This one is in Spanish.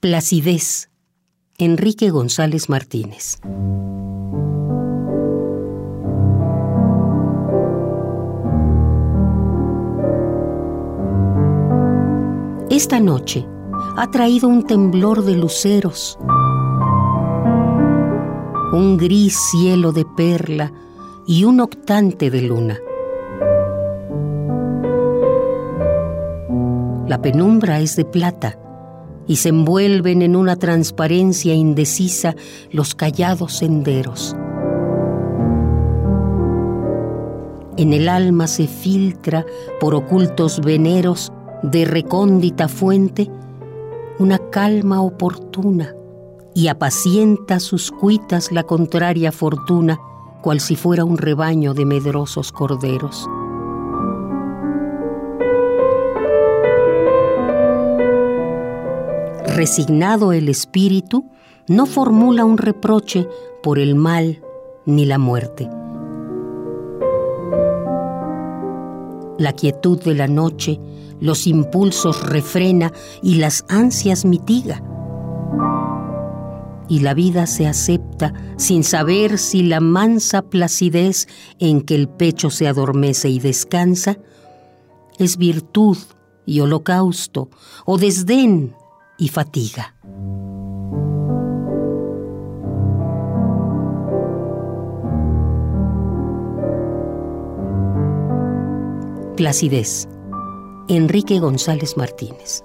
Placidez. Enrique González Martínez. Esta noche ha traído un temblor de luceros, un gris cielo de perla y un octante de luna. La penumbra es de plata y se envuelven en una transparencia indecisa los callados senderos. En el alma se filtra por ocultos veneros de recóndita fuente una calma oportuna y apacienta sus cuitas la contraria fortuna cual si fuera un rebaño de medrosos corderos. Resignado el espíritu, no formula un reproche por el mal ni la muerte. La quietud de la noche los impulsos refrena y las ansias mitiga. Y la vida se acepta sin saber si la mansa placidez en que el pecho se adormece y descansa es virtud y holocausto o desdén y fatiga. Placidez. Enrique González Martínez.